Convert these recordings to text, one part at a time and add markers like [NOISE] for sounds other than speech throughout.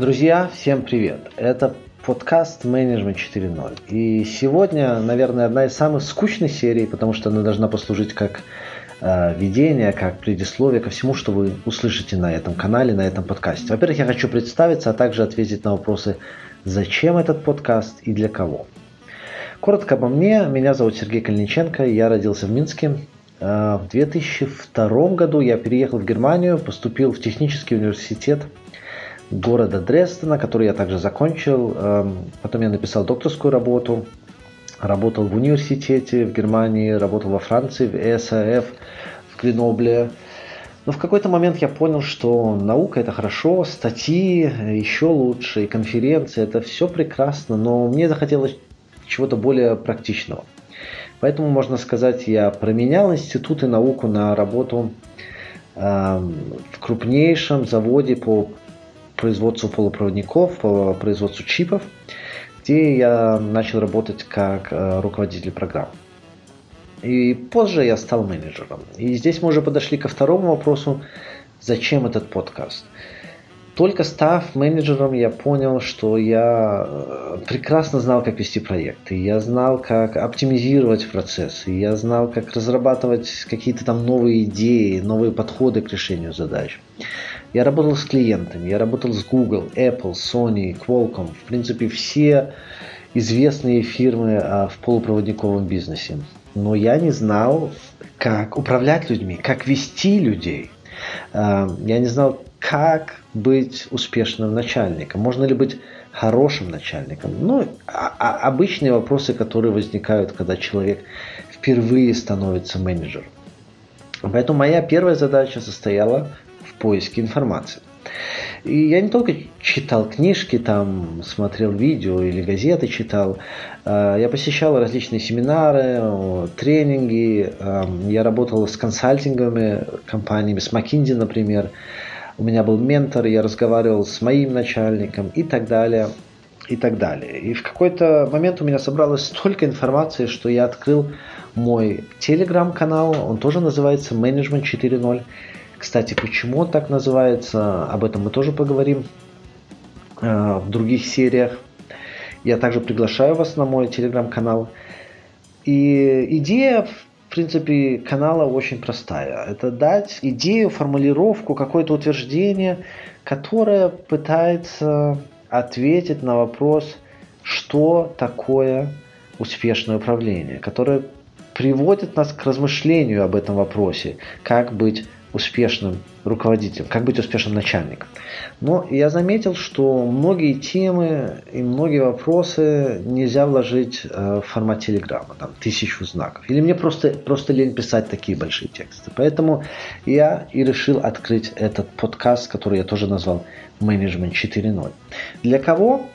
Друзья, всем привет! Это подкаст Management 4.0. И сегодня, наверное, одна из самых скучных серий, потому что она должна послужить как э, введение, как предисловие ко всему, что вы услышите на этом канале, на этом подкасте. Во-первых, я хочу представиться, а также ответить на вопросы, зачем этот подкаст и для кого. Коротко обо мне. Меня зовут Сергей Кальниченко. Я родился в Минске. Э, в 2002 году я переехал в Германию, поступил в технический университет города Дрездена, который я также закончил. Эм, потом я написал докторскую работу, работал в университете в Германии, работал во Франции, в ЭСАФ, в Гренобле. Но в какой-то момент я понял, что наука это хорошо, статьи еще лучше, и конференции это все прекрасно, но мне захотелось чего-то более практичного. Поэтому, можно сказать, я променял институт и науку на работу эм, в крупнейшем заводе по производству полупроводников, по производству чипов, где я начал работать как э, руководитель программ. И позже я стал менеджером. И здесь мы уже подошли ко второму вопросу, зачем этот подкаст. Только став менеджером, я понял, что я э, прекрасно знал, как вести проекты. Я знал, как оптимизировать процессы. Я знал, как разрабатывать какие-то там новые идеи, новые подходы к решению задач. Я работал с клиентами, я работал с Google, Apple, Sony, Qualcomm, в принципе все известные фирмы а, в полупроводниковом бизнесе. Но я не знал, как управлять людьми, как вести людей. А, я не знал, как быть успешным начальником. Можно ли быть хорошим начальником? Ну, а, а обычные вопросы, которые возникают, когда человек впервые становится менеджером. Поэтому моя первая задача состояла поиске информации. И я не только читал книжки, там смотрел видео или газеты читал, а, я посещал различные семинары, тренинги, я работал с консалтинговыми компаниями, с McKinsey, например. У меня был ментор, я разговаривал с моим начальником и так далее, и так далее. И в какой-то момент у меня собралось столько информации, что я открыл мой телеграм-канал, он тоже называется Management 4.0. Кстати, почему он так называется, об этом мы тоже поговорим э, в других сериях. Я также приглашаю вас на мой телеграм-канал. И идея, в принципе, канала очень простая. Это дать идею, формулировку, какое-то утверждение, которое пытается ответить на вопрос, что такое успешное управление, которое приводит нас к размышлению об этом вопросе, как быть успешным руководителем, как быть успешным начальником. Но я заметил, что многие темы и многие вопросы нельзя вложить э, в формат телеграмма, там тысячу знаков. Или мне просто, просто лень писать такие большие тексты. Поэтому я и решил открыть этот подкаст, который я тоже назвал «Менеджмент 4.0». Для кого?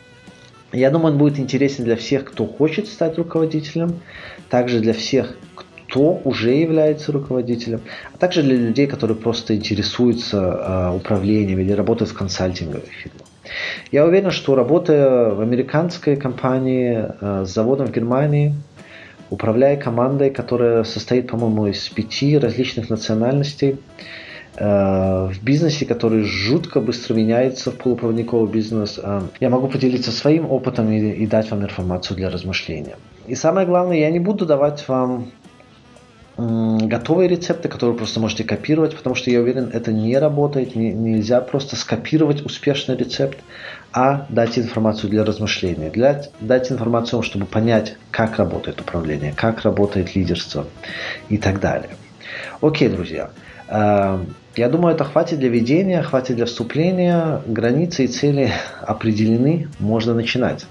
Я думаю, он будет интересен для всех, кто хочет стать руководителем, также для всех, кто уже является руководителем, а также для людей, которые просто интересуются э, управлением или работают в консалтинговых фирмах. Я уверен, что работая в американской компании э, с заводом в Германии, управляя командой, которая состоит, по-моему, из пяти различных национальностей, э, в бизнесе, который жутко быстро меняется в полупроводниковый бизнес, я могу поделиться своим опытом и дать вам информацию для размышления. И самое главное, я не буду давать вам готовые рецепты, которые просто можете копировать, потому что я уверен, это не работает, не, нельзя просто скопировать успешный рецепт, а дать информацию для размышления, для, дать информацию, чтобы понять, как работает управление, как работает лидерство и так далее. Окей, друзья. Э, я думаю, это хватит для ведения, хватит для вступления. Границы и цели [LAUGHS] определены, можно начинать.